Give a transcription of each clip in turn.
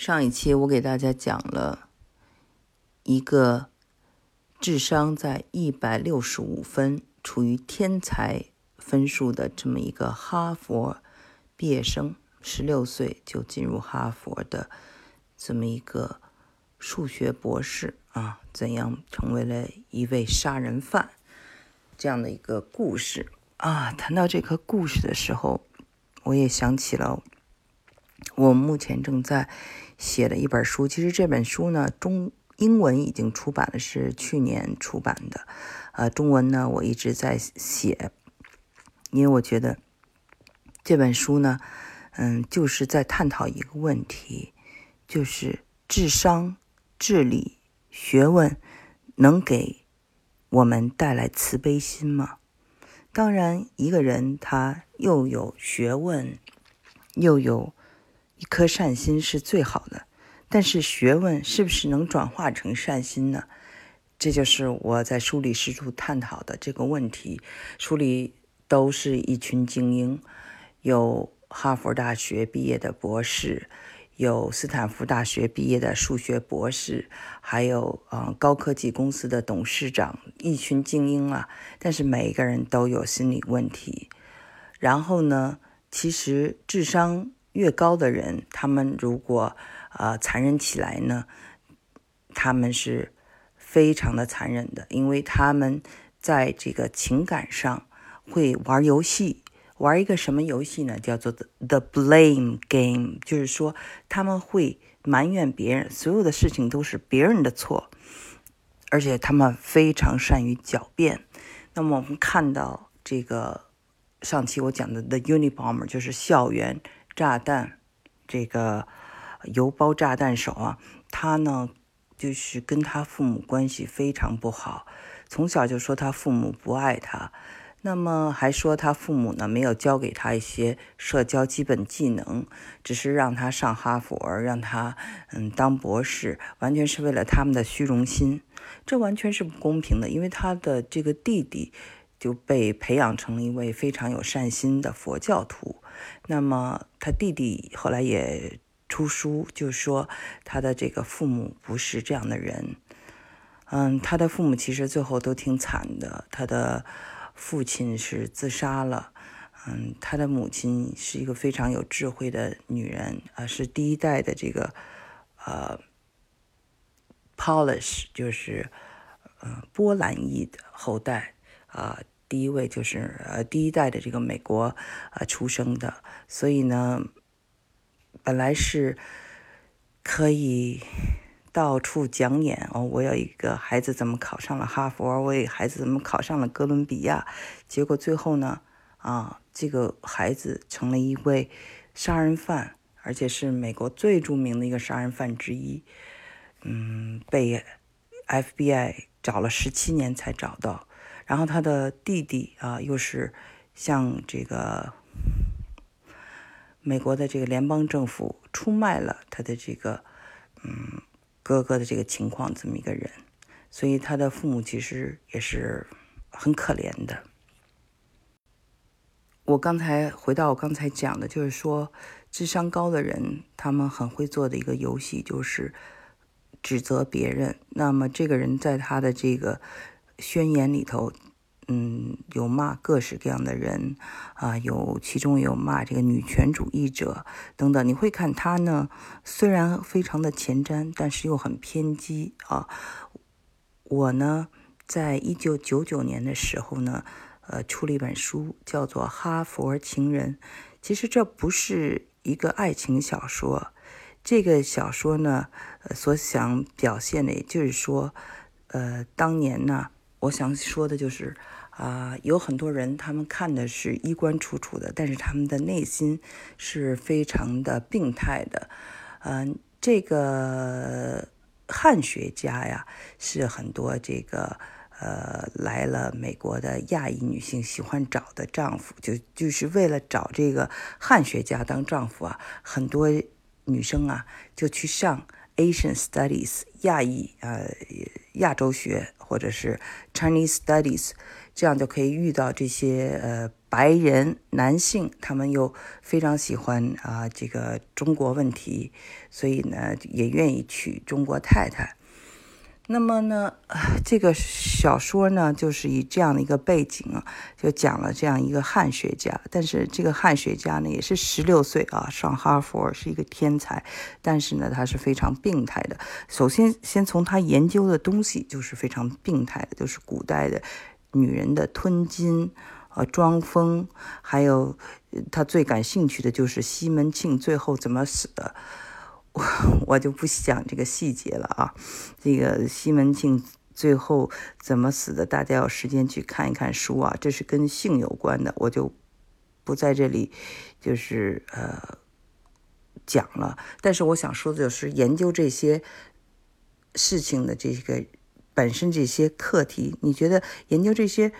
上一期我给大家讲了一个智商在一百六十五分、处于天才分数的这么一个哈佛毕业生，十六岁就进入哈佛的这么一个数学博士啊，怎样成为了一位杀人犯这样的一个故事啊。谈到这个故事的时候，我也想起了我目前正在。写的一本书，其实这本书呢，中英文已经出版了，是去年出版的。呃，中文呢，我一直在写，因为我觉得这本书呢，嗯，就是在探讨一个问题，就是智商、智力、学问能给我们带来慈悲心吗？当然，一个人他又有学问，又有。一颗善心是最好的，但是学问是不是能转化成善心呢？这就是我在书里试图探讨的这个问题。书里都是一群精英，有哈佛大学毕业的博士，有斯坦福大学毕业的数学博士，还有啊高科技公司的董事长，一群精英啊。但是每一个人都有心理问题。然后呢，其实智商。越高的人，他们如果呃残忍起来呢，他们是非常的残忍的，因为他们在这个情感上会玩游戏，玩一个什么游戏呢？叫做 the blame game，就是说他们会埋怨别人，所有的事情都是别人的错，而且他们非常善于狡辩。那么我们看到这个上期我讲的 the Unibomber，就是校园。炸弹，这个邮包炸弹手啊，他呢就是跟他父母关系非常不好，从小就说他父母不爱他，那么还说他父母呢没有教给他一些社交基本技能，只是让他上哈佛，让他嗯当博士，完全是为了他们的虚荣心，这完全是不公平的，因为他的这个弟弟就被培养成了一位非常有善心的佛教徒。那么他弟弟后来也出书，就说他的这个父母不是这样的人。嗯，他的父母其实最后都挺惨的。他的父亲是自杀了。嗯，他的母亲是一个非常有智慧的女人啊，是第一代的这个呃 Polish，就是呃波兰裔的后代啊。第一位就是呃第一代的这个美国呃出生的，所以呢，本来是可以到处讲演哦，我有一个孩子怎么考上了哈佛，我有孩子怎么考上了哥伦比亚，结果最后呢，啊，这个孩子成了一位杀人犯，而且是美国最著名的一个杀人犯之一，嗯，被 FBI 找了十七年才找到。然后他的弟弟啊，又是向这个美国的这个联邦政府出卖了他的这个嗯哥哥的这个情况，这么一个人，所以他的父母其实也是很可怜的。我刚才回到我刚才讲的，就是说智商高的人，他们很会做的一个游戏，就是指责别人。那么这个人在他的这个。宣言里头，嗯，有骂各式各样的人啊，有其中有骂这个女权主义者等等。你会看他呢，虽然非常的前瞻，但是又很偏激啊。我呢，在一九九九年的时候呢，呃，出了一本书，叫做《哈佛情人》。其实这不是一个爱情小说，这个小说呢，呃，所想表现的，也就是说，呃，当年呢。我想说的就是，啊，有很多人他们看的是衣冠楚楚的，但是他们的内心是非常的病态的。嗯，这个汉学家呀，是很多这个呃来了美国的亚裔女性喜欢找的丈夫，就就是为了找这个汉学家当丈夫啊，很多女生啊就去上。Asian Studies 亚裔呃亚洲学或者是 Chinese Studies，这样就可以遇到这些呃白人男性，他们又非常喜欢啊这个中国问题，所以呢也愿意娶中国太太。那么呢，这个小说呢，就是以这样的一个背景啊，就讲了这样一个汉学家。但是这个汉学家呢，也是十六岁啊，上哈佛是一个天才。但是呢，他是非常病态的。首先，先从他研究的东西就是非常病态的，就是古代的女人的吞金和装疯，还有他最感兴趣的就是西门庆最后怎么死的。我 我就不讲这个细节了啊，这个西门庆最后怎么死的，大家有时间去看一看书啊，这是跟性有关的，我就不在这里就是呃讲了。但是我想说的就是研究这些事情的这个本身这些课题，你觉得研究这些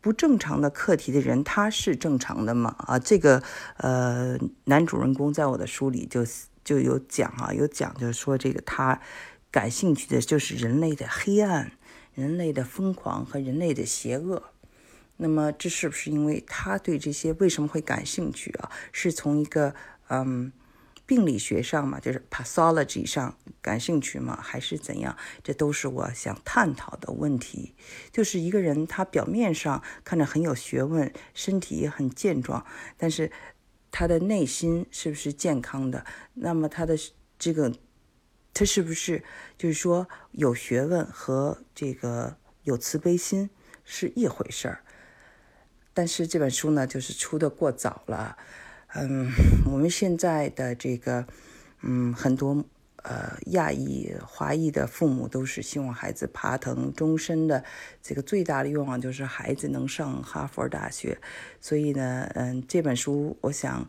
不正常的课题的人，他是正常的吗？啊，这个呃男主人公在我的书里就。就有讲啊，有讲，就是说这个他感兴趣的就是人类的黑暗、人类的疯狂和人类的邪恶。那么这是不是因为他对这些为什么会感兴趣啊？是从一个嗯病理学上嘛，就是 pathology 上感兴趣吗？还是怎样？这都是我想探讨的问题。就是一个人他表面上看着很有学问，身体也很健壮，但是。他的内心是不是健康的？那么他的这个，他是不是就是说有学问和这个有慈悲心是一回事儿？但是这本书呢，就是出的过早了。嗯，我们现在的这个，嗯，很多。呃，亚裔、华裔的父母都是希望孩子爬藤终身的，这个最大的愿望就是孩子能上哈佛大学。所以呢，嗯，这本书我想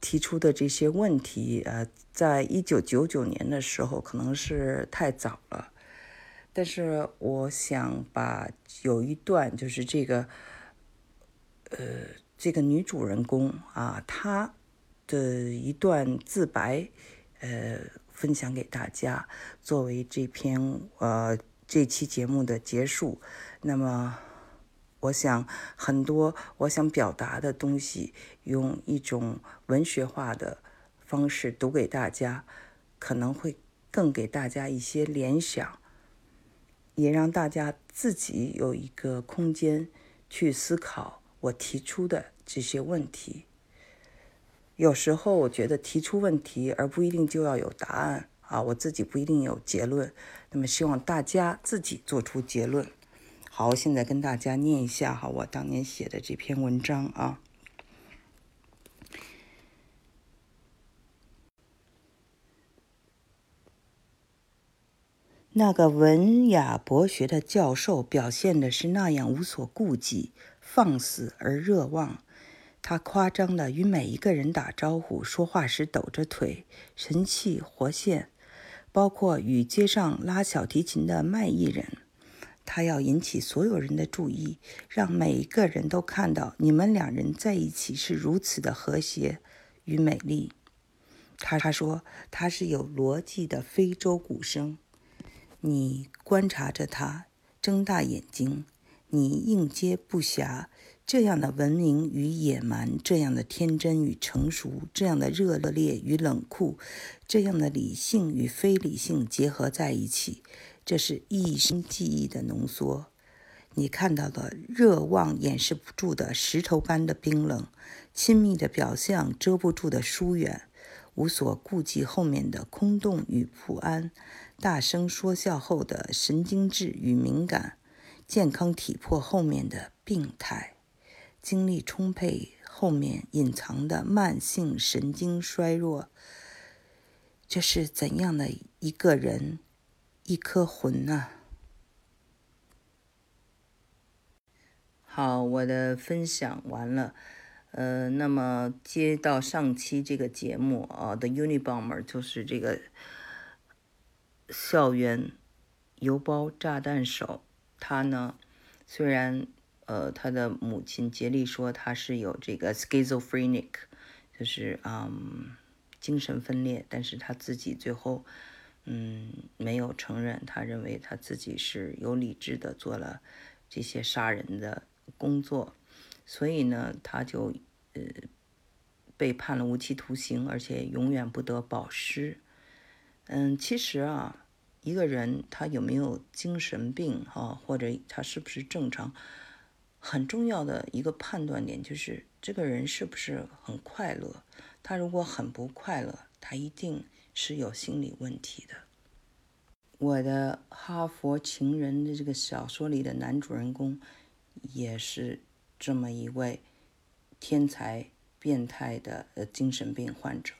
提出的这些问题，呃，在一九九九年的时候可能是太早了，但是我想把有一段就是这个，呃，这个女主人公啊，她的一段自白，呃。分享给大家，作为这篇呃这期节目的结束。那么，我想很多我想表达的东西，用一种文学化的方式读给大家，可能会更给大家一些联想，也让大家自己有一个空间去思考我提出的这些问题。有时候我觉得提出问题，而不一定就要有答案啊，我自己不一定有结论。那么希望大家自己做出结论。好，现在跟大家念一下哈，我当年写的这篇文章啊。那个文雅博学的教授表现的是那样无所顾忌、放肆而热望。他夸张地与每一个人打招呼，说话时抖着腿，神气活现，包括与街上拉小提琴的卖艺人。他要引起所有人的注意，让每一个人都看到你们两人在一起是如此的和谐与美丽。他他说他是有逻辑的非洲鼓声。你观察着他，睁大眼睛，你应接不暇。这样的文明与野蛮，这样的天真与成熟，这样的热烈与冷酷，这样的理性与非理性结合在一起，这是一生记忆的浓缩。你看到了热望掩饰不住的石头般的冰冷，亲密的表象遮不住的疏远，无所顾忌后面的空洞与不安，大声说笑后的神经质与敏感，健康体魄后面的病态。精力充沛后面隐藏的慢性神经衰弱，这是怎样的一个人，一颗魂啊！好，我的分享完了，呃，那么接到上期这个节目啊的 Unibomber 就是这个校园邮包炸弹手，他呢虽然。呃，他的母亲杰利说他是有这个 schizophrenic，就是嗯精神分裂，但是他自己最后，嗯，没有承认，他认为他自己是有理智的做了这些杀人的工作，所以呢，他就呃被判了无期徒刑，而且永远不得保释。嗯，其实啊，一个人他有没有精神病哈，或者他是不是正常，很重要的一个判断点就是这个人是不是很快乐。他如果很不快乐，他一定是有心理问题的。我的《哈佛情人》的这个小说里的男主人公，也是这么一位天才变态的呃精神病患者。